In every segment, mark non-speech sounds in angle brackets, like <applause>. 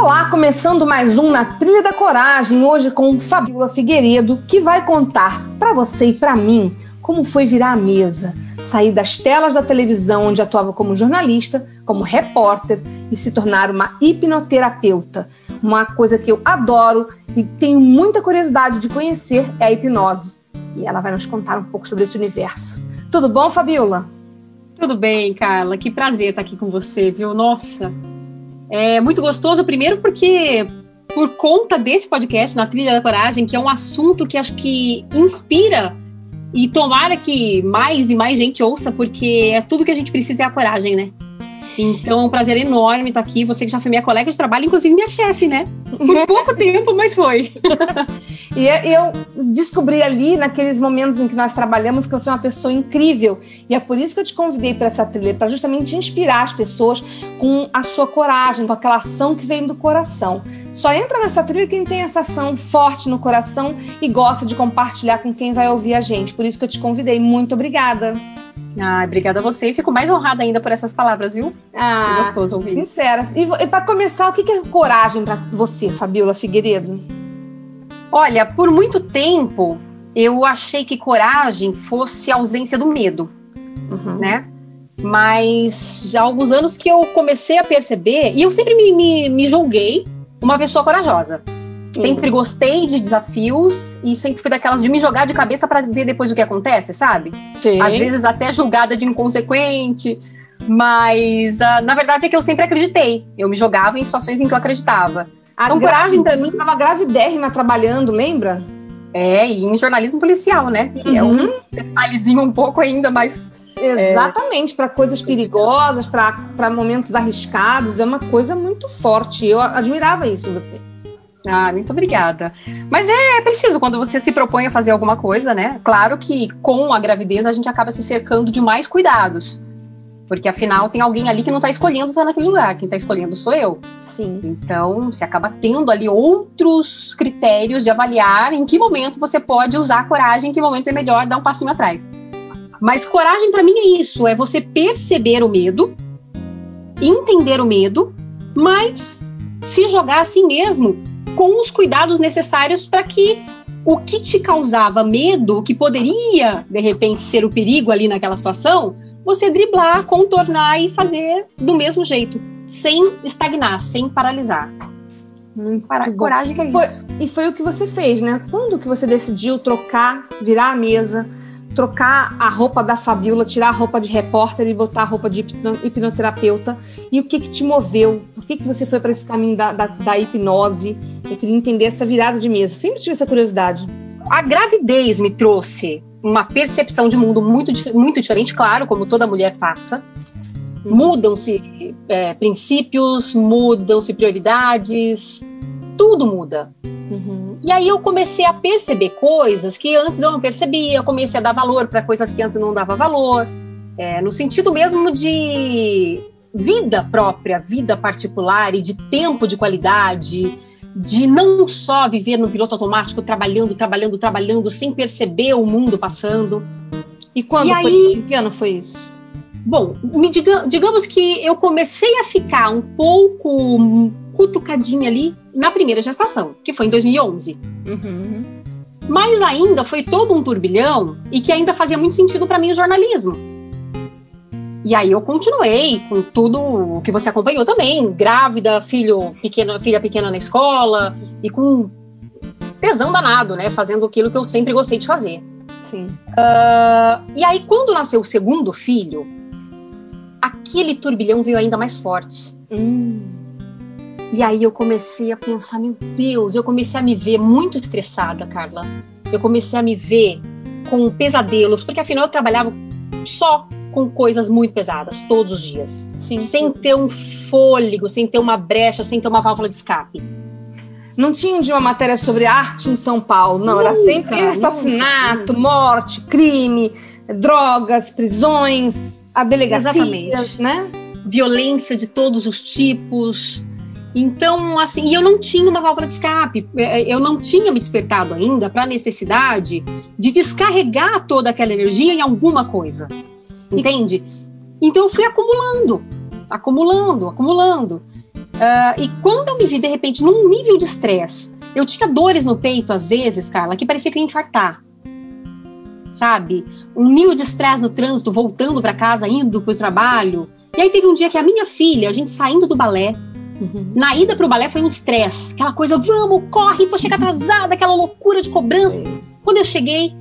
Olá, começando mais um na Trilha da Coragem, hoje com Fabiola Figueiredo, que vai contar para você e para mim como foi virar a mesa, sair das telas da televisão onde atuava como jornalista, como repórter e se tornar uma hipnoterapeuta. Uma coisa que eu adoro e tenho muita curiosidade de conhecer é a hipnose. E ela vai nos contar um pouco sobre esse universo. Tudo bom, Fabiola? Tudo bem, Carla. Que prazer estar aqui com você, viu? Nossa, é muito gostoso, primeiro porque por conta desse podcast, na Trilha da Coragem, que é um assunto que acho que inspira e tomara que mais e mais gente ouça, porque é tudo que a gente precisa é a coragem, né? Então é um prazer enorme estar aqui. Você que já foi minha colega de trabalho, inclusive minha chefe, né? Por <laughs> pouco tempo, mas foi. <laughs> e eu descobri ali, naqueles momentos em que nós trabalhamos, que você é uma pessoa incrível. E é por isso que eu te convidei para essa trilha, para justamente inspirar as pessoas com a sua coragem, com aquela ação que vem do coração. Só entra nessa trilha quem tem essa ação forte no coração e gosta de compartilhar com quem vai ouvir a gente. Por isso que eu te convidei. Muito obrigada. Ah, obrigada a você e fico mais honrada ainda por essas palavras, viu? Ah, que gostoso ouvir. Sinceras. E, e para começar, o que é coragem para você, Fabiola Figueiredo? Olha, por muito tempo eu achei que coragem fosse a ausência do medo, uhum. né? Mas já há alguns anos que eu comecei a perceber, e eu sempre me, me, me julguei uma pessoa corajosa. Sempre gostei de desafios e sempre fui daquelas de me jogar de cabeça para ver depois o que acontece, sabe? Sim. Às vezes até julgada de inconsequente, mas uh, na verdade é que eu sempre acreditei. Eu me jogava em situações em que eu acreditava. A então, coragem também. Você estava gravidérrima trabalhando, lembra? É, e em jornalismo policial, né? Que uhum. é um uhum. detalhezinho um pouco ainda mais. É, Exatamente, é... para coisas perigosas, para momentos arriscados, é uma coisa muito forte. Eu admirava isso em você. Ah, muito obrigada. Mas é, é preciso quando você se propõe a fazer alguma coisa, né? Claro que com a gravidez a gente acaba se cercando de mais cuidados. Porque afinal tem alguém ali que não está escolhendo estar naquele lugar. Quem está escolhendo sou eu. Sim. Então, você acaba tendo ali outros critérios de avaliar em que momento você pode usar coragem, em que momento é melhor dar um passinho atrás. Mas coragem para mim é isso, é você perceber o medo, entender o medo, mas se jogar assim mesmo com os cuidados necessários para que o que te causava medo, o que poderia de repente ser o perigo ali naquela situação, você driblar, contornar e fazer do mesmo jeito, sem estagnar, sem paralisar. Muito Para, coragem que é isso. Foi, e foi o que você fez, né? Quando que você decidiu trocar, virar a mesa, trocar a roupa da Fabiola, tirar a roupa de repórter e botar a roupa de hipnoterapeuta. E o que, que te moveu? Por que, que você foi para esse caminho da, da, da, hipnose? Eu queria entender essa virada de mesa. Sempre tive essa curiosidade. A gravidez me trouxe uma percepção de mundo muito, muito diferente, claro, como toda mulher passa. Mudam-se é, princípios, mudam-se prioridades, tudo muda. Uhum. E aí eu comecei a perceber coisas que antes eu não percebia, eu comecei a dar valor para coisas que antes não dava valor, é, no sentido mesmo de vida própria, vida particular e de tempo de qualidade, de não só viver no piloto automático, trabalhando, trabalhando, trabalhando, sem perceber o mundo passando. E quando e foi? Aí, que ano foi isso? Bom, me diga, digamos que eu comecei a ficar um pouco cutucadinha ali na primeira gestação, que foi em 2011. Uhum. Mas ainda foi todo um turbilhão e que ainda fazia muito sentido para mim o jornalismo. E aí eu continuei com tudo o que você acompanhou também, grávida, filho pequeno, filha pequena na escola e com tesão danado, né, fazendo aquilo que eu sempre gostei de fazer. Sim. Uh, e aí quando nasceu o segundo filho, aquele turbilhão veio ainda mais forte. Hum. E aí eu comecei a pensar, meu Deus, eu comecei a me ver muito estressada, Carla. Eu comecei a me ver com pesadelos, porque afinal eu trabalhava só com coisas muito pesadas, todos os dias. Sim. Sem ter um fôlego, sem ter uma brecha, sem ter uma válvula de escape. Não tinha um dia uma matéria sobre arte em São Paulo, não. era sempre assassinato, nunca. morte, crime, drogas, prisões, a delegacias, Exatamente. né? Violência de todos os tipos. Então, assim, e eu não tinha uma válvula de escape. É, Eu não tinha me despertado ainda para a necessidade de descarregar toda aquela energia em alguma coisa. Entende? Então eu fui acumulando, acumulando, acumulando. Ah, e quando eu me vi, de repente, num nível de estresse, eu tinha dores no peito, às vezes, Carla, que parecia que eu ia infartar. Sabe? Um nível de estresse no trânsito, voltando para casa, indo para o trabalho. E aí teve um dia que a minha filha, a gente saindo do balé, na ida pro balé foi um estresse. Aquela coisa, vamos, corre, vou chegar atrasada, aquela loucura de cobrança. Quando eu cheguei,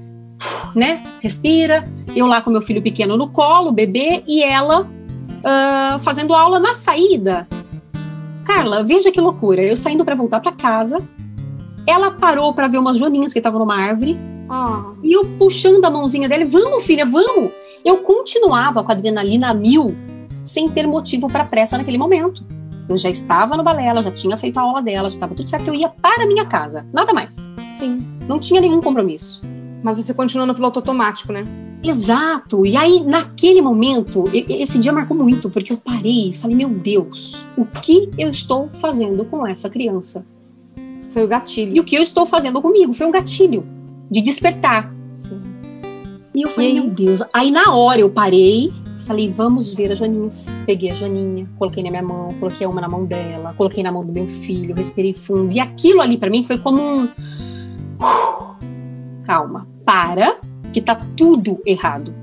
né, respira, eu lá com meu filho pequeno no colo, bebê, e ela ah, fazendo aula na saída. Carla, veja que loucura. Eu saindo para voltar para casa, ela parou para ver umas joaninhas que estavam numa árvore, Ah, e eu puxando a mãozinha dela, vamos, filha, vamos. Eu continuava com a adrenalina a mil, sem ter motivo para pressa naquele momento. Eu já estava no balé, ela já tinha feito a aula dela, já estava tudo certo. Eu ia para a minha casa, nada mais. sim. Não tinha nenhum compromisso. Mas você continua no piloto automático, né? Exato. E aí, naquele momento, esse dia marcou muito, porque eu parei e falei: Meu Deus, o que eu estou fazendo com essa criança? Foi o gatilho. E o que eu estou fazendo comigo? Foi um gatilho de despertar. Sim. E eu falei, E meu Deus. Aí na hora eu parei, falei, vamos ver as Joaninhas. Peguei a Joaninha, coloquei na minha mão, coloquei uma na mão dela, coloquei na mão do meu filho, respirei fundo. E aquilo ali pra mim foi como um. Calma, para, que tá tudo errado.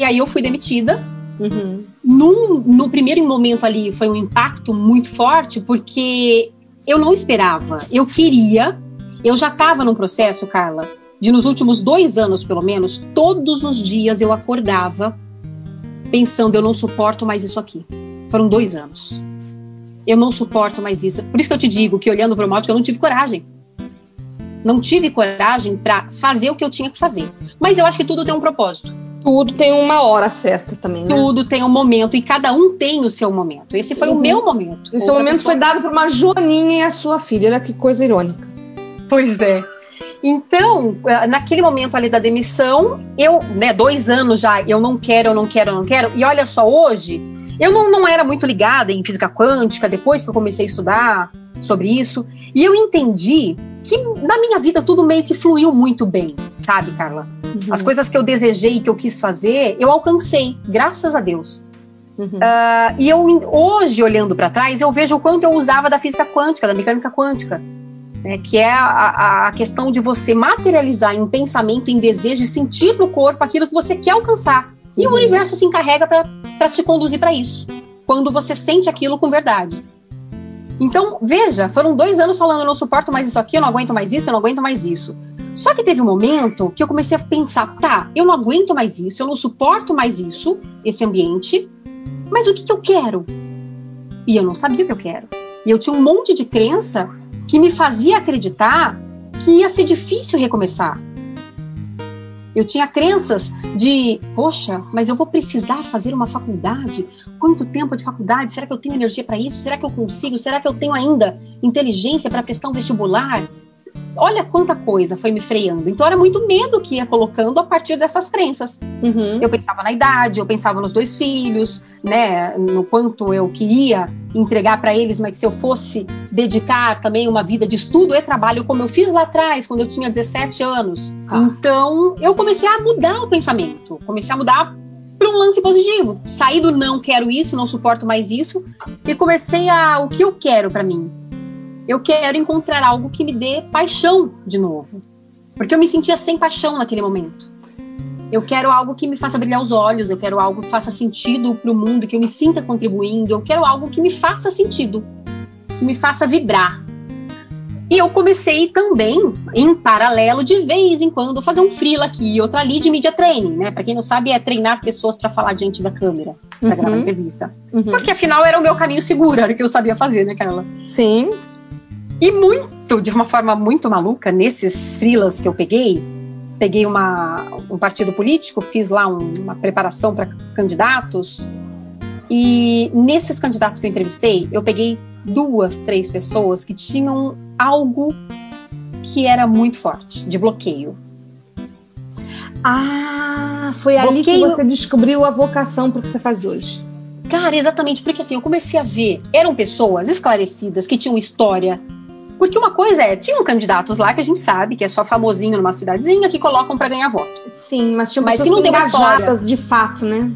E aí eu fui demitida. Uhum. Num, no primeiro momento ali foi um impacto muito forte, porque eu não esperava. Eu queria. Eu já estava num processo, Carla, de nos últimos dois anos, pelo menos, todos os dias eu acordava pensando, eu não suporto mais isso aqui. Foram dois anos. Eu não suporto mais isso. Por isso que eu te digo que olhando para o mal, eu não tive coragem. Não tive coragem para fazer o que eu tinha que fazer. Mas eu acho que tudo tem um propósito. Tudo tem uma hora certa também, né? Tudo tem um momento e cada um tem o seu momento. Esse foi Uhum. o meu momento. E o seu Outra momento pessoa- foi dado por uma Joaninha e a sua filha. Olha que coisa irônica. Pois é. Então, eh, naquele momento ali da demissão, eu, né, dois anos já, eu não quero, eu não quero, eu não quero. E olha só, hoje, eu não, não era muito ligada em física quântica, depois que eu comecei a estudar sobre isso. E eu entendi que na minha vida tudo meio que fluiu muito bem, sabe, Carla? Uhum. As coisas que eu desejei, que eu quis fazer, eu alcancei, graças a Deus. Uhum. Ah, e eu, hoje, olhando para trás, eu vejo o quanto eu usava da física quântica, da mecânica quântica, né, que é a, a- questão de você materializar em pensamento, em desejo, e sentir no corpo aquilo que você quer alcançar. E o Uhum. universo se encarrega para te conduzir para isso, quando você sente aquilo com verdade. Então, veja, foram dois anos falando: eu não suporto mais isso aqui, eu não aguento mais isso, eu não aguento mais isso. Só que teve um momento que eu comecei a pensar: tá, eu não aguento mais isso, eu não suporto mais isso, esse ambiente, mas o que, que eu quero? E eu não sabia o que eu quero. E eu tinha um monte de crença que me fazia acreditar que ia ser difícil recomeçar. Eu tinha crenças de, poxa, mas eu vou precisar fazer uma faculdade? Quanto tempo de faculdade? Será que eu tenho energia para isso? Será que eu consigo? Será que eu tenho ainda inteligência para prestar um vestibular? Olha quanta coisa foi me freando. Então era muito medo que ia colocando a partir dessas crenças. Uhum. Eu pensava na idade, eu pensava nos dois filhos, né, no quanto eu queria entregar para eles, mas se eu fosse dedicar também uma vida de estudo e trabalho, como eu fiz lá atrás, quando eu tinha 17 anos. Tá. Então, eu comecei a mudar o pensamento, comecei a mudar para um lance positivo. Saí do não quero isso, não suporto mais isso, e comecei a o que eu quero para mim. Eu quero encontrar algo que me dê paixão de novo. Porque eu me sentia sem paixão naquele momento. Eu quero algo que me faça brilhar os olhos, eu quero algo que faça sentido para o mundo, que eu me sinta contribuindo, eu quero algo que me faça sentido, que me faça vibrar. E eu comecei também, em paralelo, de vez em quando, fazer um freela aqui e outro ali de media training, né? Para quem não sabe, é treinar pessoas para falar diante da câmera, para Uhum. gravar entrevista. Uhum. Porque afinal era o meu caminho seguro, era o que eu sabia fazer, né, Carla? Sim. E muito, de uma forma muito maluca, nesses freelas que eu peguei, peguei uma, um partido político, fiz lá um, uma preparação para candidatos. E nesses candidatos que eu entrevistei, eu peguei duas, três pessoas que tinham algo que era muito forte, de bloqueio. Ah, foi bloqueio... ali que você descobriu a vocação para o que você faz hoje. Cara, exatamente, porque assim, eu comecei a ver, eram pessoas esclarecidas que tinham história. Porque uma coisa é, tinham candidatos lá que a gente sabe que é só famosinho numa cidadezinha que colocam para ganhar voto. Sim, mas tinha mas que não engajadas de fato, né?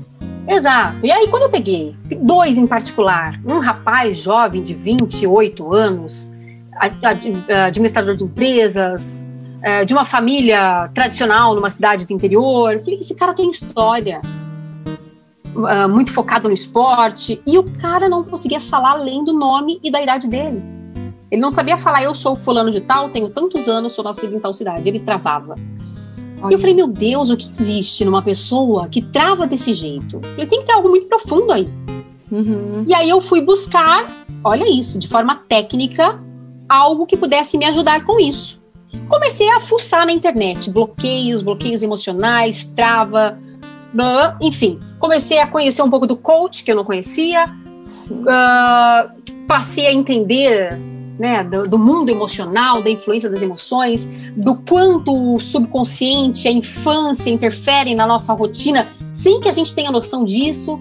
Exato. E aí, quando eu peguei dois em particular, um rapaz jovem de 28 anos, administrador de empresas, é, de uma família tradicional numa cidade do interior, eu falei: esse cara tem história. Uh, muito focado no esporte, e o cara não conseguia falar além do nome e da idade dele. Ele não sabia falar, eu sou fulano de tal, tenho tantos anos, sou nascido em tal cidade. Ele travava. Olha. E eu falei, meu Deus, o que existe numa pessoa que trava desse jeito? Ele tem que ter algo muito profundo aí. Uhum. E aí eu fui buscar, olha isso, de forma técnica, algo que pudesse me ajudar com isso. Comecei a fuçar na internet, bloqueios, bloqueios emocionais, trava, blá, enfim. Comecei a conhecer um pouco do coach, que eu não conhecia. Uh, passei a entender né, do, do, mundo emocional, da influência das emoções, do quanto o subconsciente, a infância interferem na nossa rotina sem que a gente tenha noção disso.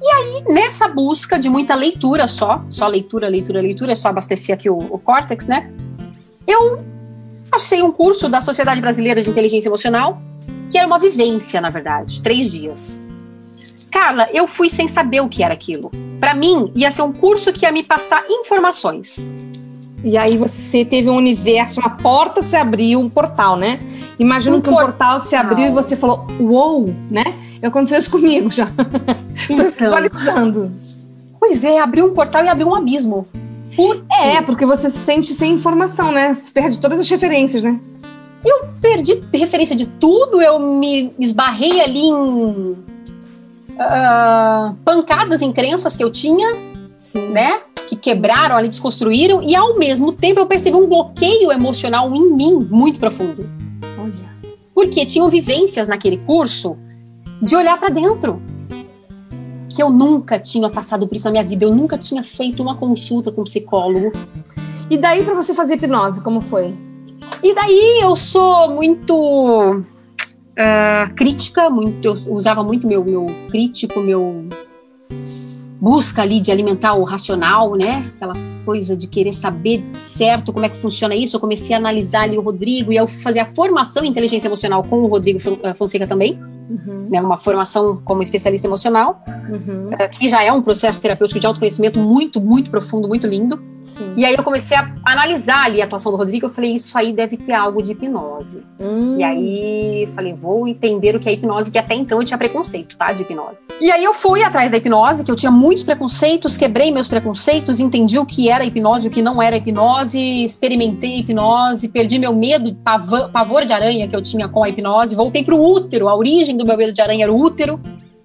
E aí, nessa busca de muita leitura só, só leitura, leitura, leitura, é só abastecer aqui o, o córtex, né? Eu achei um curso da Sociedade Brasileira de Inteligência Emocional, que era uma vivência, na verdade, três dias. Carla, eu fui sem saber o que era aquilo. Para mim, ia ser um curso que ia me passar informações. E aí você teve um universo, uma porta se abriu, um portal, né? Imagina um que um portal se abriu e você falou, uou, né? Aconteceu isso comigo já. <laughs> Então, Tô visualizando. Pois é, abriu um portal e abriu um abismo. Por é, porque você se sente sem informação, né? Você perde todas as referências, né? Eu perdi referência de tudo, eu me esbarrei ali em uh, pancadas em crenças que eu tinha, Sim. né? Que quebraram ali, desconstruíram, e ao mesmo tempo eu percebi um bloqueio emocional em mim muito profundo. Olha. Porque tinham vivências naquele curso de olhar para dentro. Que eu nunca tinha passado por isso na minha vida, eu nunca tinha feito uma consulta com um psicólogo. E daí para você fazer hipnose, como foi? E daí eu sou muito uh, crítica, muito, eu usava muito meu, meu crítico, meu busca ali de alimentar o racional, né? Aquela coisa de querer saber certo como é que funciona isso. Eu comecei a analisar ali o Rodrigo e eu fazer a formação em inteligência emocional com o Rodrigo eh, Fonseca também uhum. né, uma formação como especialista emocional, uhum. Eh, que já é um processo terapêutico de autoconhecimento muito, muito profundo, muito lindo. Sim. E aí eu comecei a analisar ali a atuação do Rodrigo, eu falei, isso aí deve ter algo de hipnose. Hum. E aí falei, vou entender o que é hipnose, que até então eu tinha preconceito, tá, de hipnose. E aí eu fui atrás da hipnose, que eu tinha muitos preconceitos, quebrei meus preconceitos, entendi o que era hipnose, o que não era hipnose, experimentei hipnose, perdi meu medo, pavor, pavor de aranha que eu tinha com a hipnose, voltei pro útero, a origem do meu medo de aranha era o útero.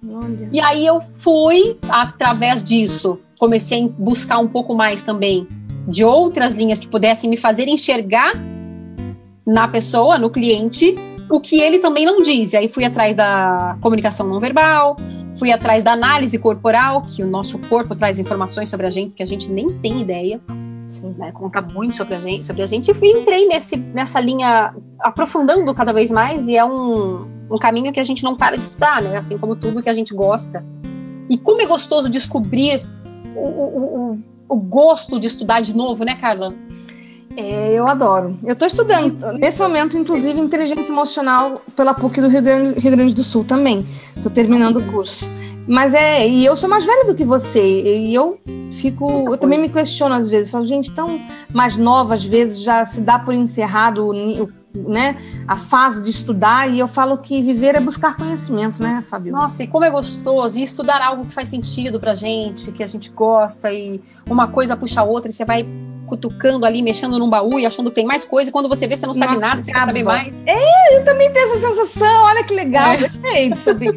Olha. E aí eu fui, através disso, comecei a buscar um pouco mais também de outras linhas que pudessem me fazer enxergar na pessoa, no cliente, o que ele também não diz. E aí fui atrás da comunicação não verbal, fui atrás da análise corporal, que o nosso corpo traz informações sobre a gente que a gente nem tem ideia. Sim. Né, conta muito sobre a gente, sobre a gente. E fui, entrei nesse, nessa linha, aprofundando cada vez mais, e é um, um caminho que a gente não para de estudar, né? Assim como tudo que a gente gosta. E como é gostoso descobrir o, o, o, gosto de estudar de novo, né, Carla? É, eu adoro. Eu estou estudando, nesse momento, inclusive, inteligência emocional pela PUC do Rio Grande, Rio Grande do Sul também. Estou terminando o curso. Mas é, e eu sou mais velha do que você, e eu fico, eu também me questiono às vezes, falo, gente, tão mais nova às vezes já se dá por encerrado o, né, a fase de estudar, e eu falo que viver é buscar conhecimento, né, Fabio? Nossa, e como é gostoso, e estudar algo que faz sentido pra gente, que a gente gosta, e uma coisa puxa a outra, e você vai cutucando ali, mexendo num baú e achando que tem mais coisa, e quando você vê, você não sabe Nossa, nada, você quer saber mais. É, eu também tenho essa sensação, olha que legal, é. gostei de saber.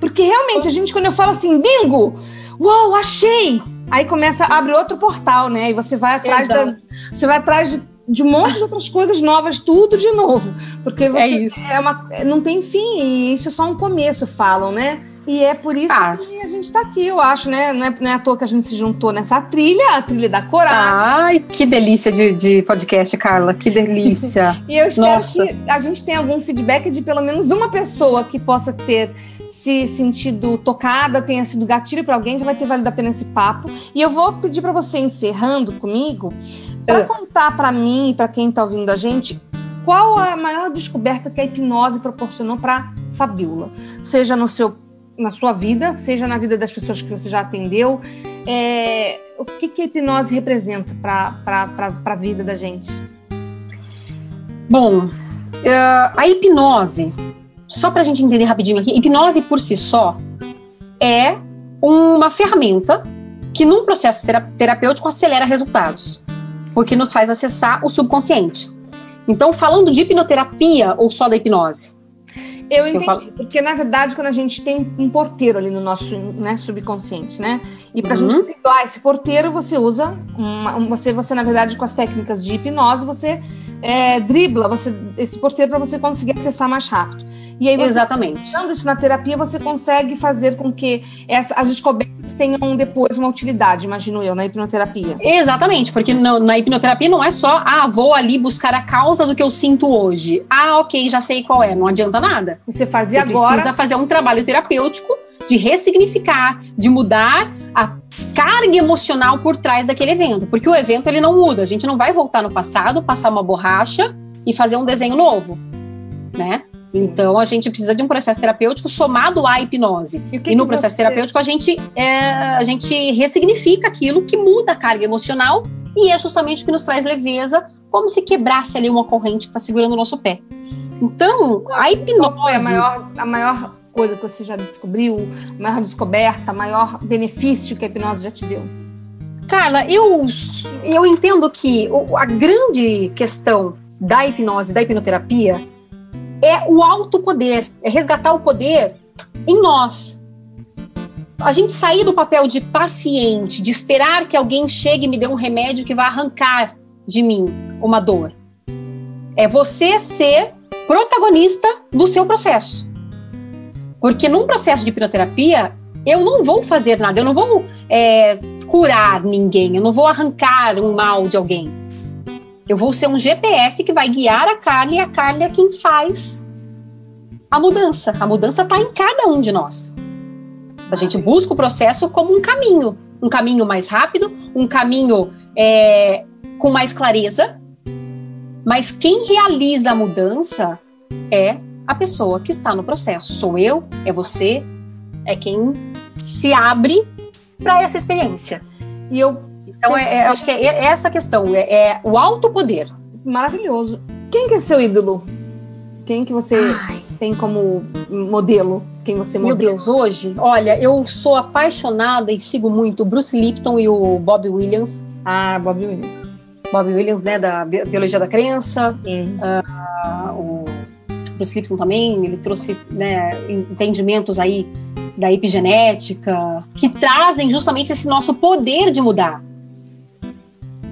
Porque realmente, a gente, quando eu falo assim, bingo, uou, achei! Aí começa, abre outro portal, né? E você vai atrás da, você vai atrás de de um monte de outras coisas novas, tudo de novo. Porque você É isso. é uma, não tem fim, e isso é só um começo, falam, né? E é por isso Ah. que a gente está aqui, eu acho, né? Não é, não é à toa que a gente se juntou nessa trilha, a trilha da coragem. Ai, que delícia de, de podcast, Carla. Que delícia. <laughs> E eu espero Nossa. que a gente tenha algum feedback de pelo menos uma pessoa que possa ter se sentido tocada, tenha sido gatilho para alguém, já vai ter valido a pena esse papo. E eu vou pedir para você, encerrando comigo, para É. contar para mim e para quem está ouvindo a gente qual a maior descoberta que a hipnose proporcionou para Fabiola, seja no seu na sua vida, seja na vida das pessoas que você já atendeu. É, o que, que a hipnose representa para a vida da gente? Bom, eh, a hipnose, só para a gente entender rapidinho aqui, hipnose por si só é uma ferramenta que num processo tera- terapêutico acelera resultados, porque nos faz acessar o subconsciente. Então, falando de hipnoterapia ou só da hipnose? Eu Eu entendi, falo- porque na verdade quando a gente tem um porteiro ali no nosso né, subconsciente, né? E pra Uhum. gente driblar esse porteiro, você usa uma, um- você, você na verdade com as técnicas de hipnose, você é, dribla você, esse porteiro para você conseguir acessar mais rápido. E aí você Exatamente. usando isso na terapia, você consegue fazer com que essa- as descobertas tenham depois uma utilidade, imagino eu, na hipnoterapia. Exatamente, porque no- na hipnoterapia não é só, ah, vou ali buscar a causa do que eu sinto hoje. Ah, ok, já sei qual é. Não adianta nada. Você faz Você agora precisa fazer um trabalho terapêutico de ressignificar, de mudar a carga emocional por trás daquele evento, porque o evento ele não muda. A gente não vai voltar no passado, passar uma borracha e fazer um desenho novo, né? Sim. Então a gente precisa de um processo terapêutico somado à hipnose. E, E no processo você- terapêutico a gente, é, a gente ressignifica aquilo que muda a carga emocional e é justamente o que nos traz leveza, como se quebrasse ali uma corrente que está segurando o nosso pé. Então, a Qual hipnose. foi a maior, a maior coisa que você já descobriu, a maior descoberta, o maior benefício que a hipnose já te deu? Carla, eu, eu entendo que a grande questão da hipnose, da hipnoterapia, é o autopoder, é resgatar o poder em nós. A gente sair do papel de paciente, de esperar que alguém chegue e me dê um remédio que vai arrancar de mim uma dor. É você ser protagonista do seu processo. Porque num processo de hipnoterapia, eu não vou fazer nada, eu não vou é, curar ninguém, eu não vou arrancar um mal de alguém. Eu vou ser um GPS que vai guiar a Carla e a Carla é quem faz a mudança. A mudança está em cada um de nós. A gente busca o processo como um caminho, um caminho mais rápido, um caminho é, com mais clareza. Mas quem realiza a mudança é a pessoa que está no processo. Sou eu, é você, é quem se abre para essa experiência. E eu, Então, é, é- acho que é, é essa a questão, é, é o autopoder. maravilhoso. Quem que é seu ídolo? Quem que você tem como modelo? Quem você Meu modela? Deus, hoje, olha, eu sou apaixonada e sigo muito o Bruce Lipton e o Bob Williams. Ah, Bob Williams. Bob Williams, né, da Bi- Biologia da Crença, Sim. ah, o Bruce Lipton também, ele trouxe né, entendimentos aí da epigenética, que trazem justamente esse nosso poder de mudar.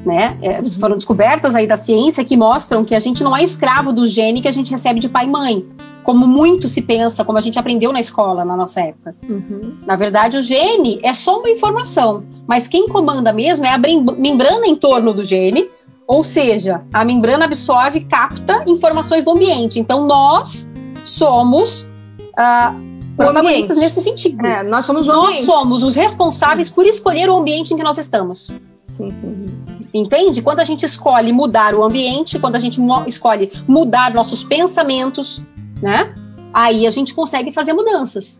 Né? É, foram descobertas aí da ciência que mostram que a gente não é escravo do gene que a gente recebe de pai e mãe, como muito se pensa, como a gente aprendeu na escola na nossa época. Uhum. Na verdade, o gene é só uma informação, mas quem comanda mesmo é a membrana em torno do gene, ou seja, a membrana absorve e capta informações do ambiente. Então, nós somos ah, protagonistas nesse sentido. É, nós somos Nós ambiente. somos os responsáveis por escolher o ambiente em que nós estamos. Sim, sim. Entende? Quando a gente escolhe mudar o ambiente, quando a gente escolhe mudar nossos pensamentos, né? Aí a gente consegue fazer mudanças.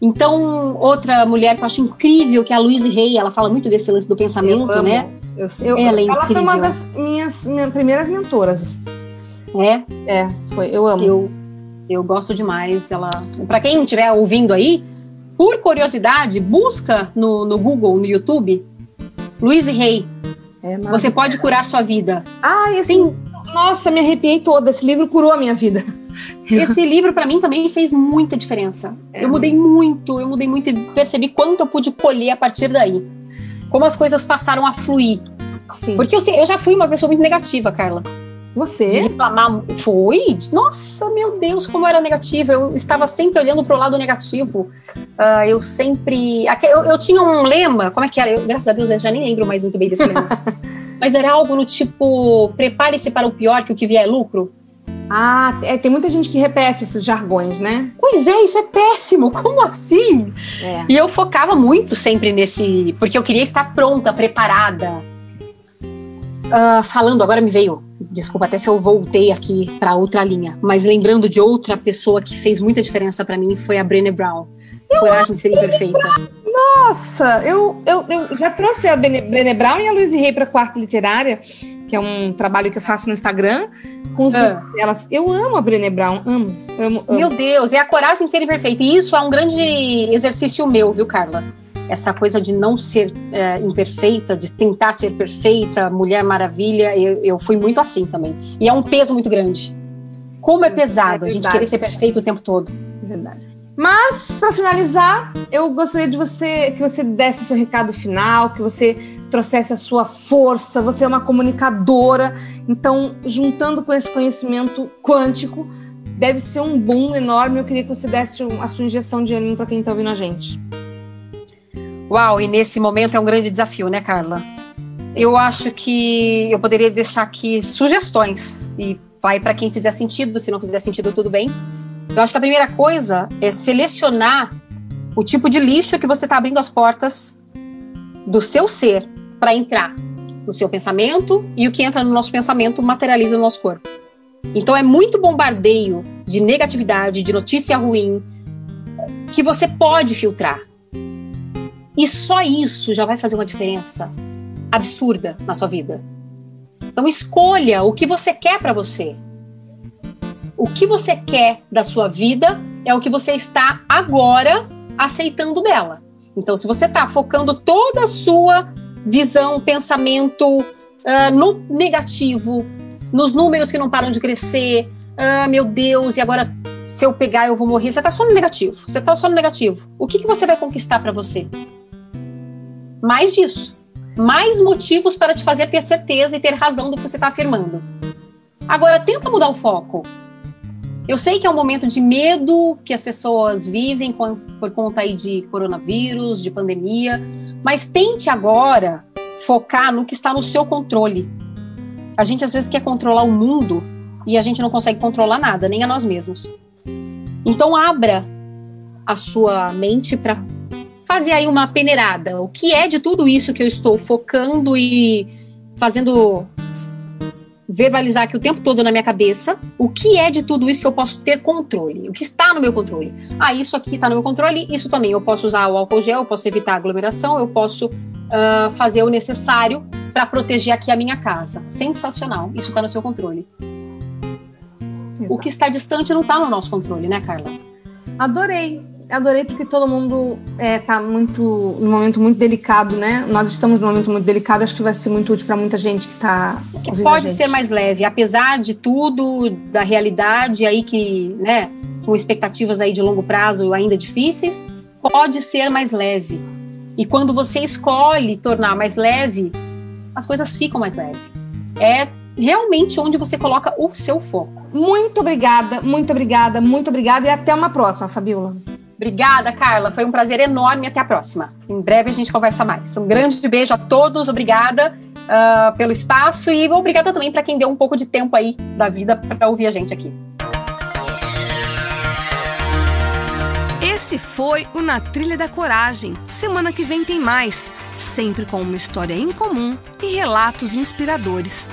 Então, outra mulher que eu acho incrível, que é a Louise Hay, ela fala muito desse lance do pensamento, Eu né? Eu, eu, Ela é ela foi uma das minhas, minhas primeiras mentoras. É, É, foi. Eu amo. eu, eu gosto demais. Ela, para quem estiver ouvindo aí, por curiosidade, busca no, no Google, no YouTube, Louise Hay. É Você pode curar sua vida. Ah, esse. Tem Nossa, me arrepiei toda. Esse livro curou a minha vida. <laughs> Esse livro para mim também fez muita diferença. É. Eu mudei muito, eu mudei muito e percebi quanto eu pude colher a partir daí. Como as coisas passaram a fluir. Sim. Porque eu, eu já fui uma pessoa muito negativa, Carla. Você? De reclamar. Foi? Nossa, meu Deus, como eu era negativa. Eu estava sempre olhando para o lado negativo. Uh, eu sempre. Eu, eu, tinha um lema, como é que era? Eu, graças a Deus eu já nem lembro mais muito bem desse lema. <laughs> Mas era algo no tipo: prepare-se para o pior, que o que vier é lucro. Ah, é, tem muita gente que repete esses jargões, né? Pois é, isso é péssimo. Como assim? É. E eu focava muito sempre nesse. Porque eu queria estar pronta, preparada. Uh, falando, agora me veio desculpa até se eu voltei aqui para outra linha, mas lembrando de outra pessoa que fez muita diferença para mim foi a Brené Brown. Eu Coragem de ser imperfeita. Nossa, eu, eu, eu já trouxe a Brené Brown e a Luiz Rey para quarta literária, que é um trabalho que eu faço no Instagram com os ah. delas. Eu amo a Brené Brown, amo, amo, amo. Meu Deus, é a coragem de ser imperfeita. E isso é um grande exercício meu, viu, Carla? Essa coisa de não ser é, imperfeita, de tentar ser perfeita, Mulher Maravilha, eu, eu, fui muito assim também. E é um peso muito grande. Como é, é pesado é a gente querer ser perfeito o tempo todo. Verdade. Mas, para finalizar, eu gostaria de você que você desse o seu recado final, que você trouxesse a sua força. Você é uma comunicadora, então, juntando com esse conhecimento quântico, deve ser um boom enorme. Eu queria que você desse a sua injeção de ânimo para quem está ouvindo a gente. Uau, e nesse momento é um grande desafio, né, Carla? Eu acho que eu poderia deixar aqui sugestões e vai para quem fizer sentido, se não fizer sentido, tudo bem. Eu acho que a primeira coisa é selecionar o tipo de lixo que você está abrindo as portas do seu ser para entrar no seu pensamento e o que entra no nosso pensamento materializa no nosso corpo. Então é muito bombardeio de negatividade, de notícia ruim que você pode filtrar. E só isso já vai fazer uma diferença absurda na sua vida. Então escolha o que você quer para você. O que você quer da sua vida é o que você está agora aceitando dela. Então, se você está focando toda a sua visão, pensamento uh, no negativo, nos números que não param de crescer, ah, meu Deus, e agora se eu pegar eu vou morrer, você está só no negativo. Você está só no negativo. O que, que você vai conquistar para você? Mais disso. Mais motivos para te fazer ter certeza e ter razão do que você está afirmando. Agora, tenta mudar o foco. Eu sei que é um momento de medo que as pessoas vivem por conta aí de coronavírus, de pandemia, mas tente agora focar no que está no seu controle. A gente às vezes quer controlar o mundo e a gente não consegue controlar nada, nem a nós mesmos. Então abra a sua mente para fazer aí uma peneirada. O que é de tudo isso que eu estou focando e fazendo verbalizar aqui o tempo todo na minha cabeça? O que é de tudo isso que eu posso ter controle? O que está no meu controle? Ah, isso aqui está no meu controle, isso também. Eu posso usar o álcool gel, eu posso evitar a aglomeração, eu posso uh, fazer o necessário para proteger aqui a minha casa. Sensacional. Isso está no seu controle. Exato. O que está distante não está no nosso controle, né, Carla? Adorei adorei porque todo mundo está é, muito num momento muito delicado, né? Nós estamos num momento muito delicado, acho que vai ser muito útil para muita gente que está que pode ser mais leve, apesar de tudo, da realidade aí que, né, com expectativas aí de longo prazo ainda difíceis, pode ser mais leve. E quando você escolhe tornar mais leve, as coisas ficam mais leves. É realmente onde você coloca o seu foco. Muito obrigada, muito obrigada, muito obrigada e até uma próxima, Fabiola. Obrigada, Carla. Foi um prazer enorme. Até a próxima. Em breve a gente conversa mais. Um grande beijo a todos. Obrigada uh, pelo espaço e obrigada também para quem deu um pouco de tempo aí da vida para ouvir a gente aqui. Esse foi o Na Trilha da Coragem. Semana que vem tem mais, sempre com uma história incomum e relatos inspiradores.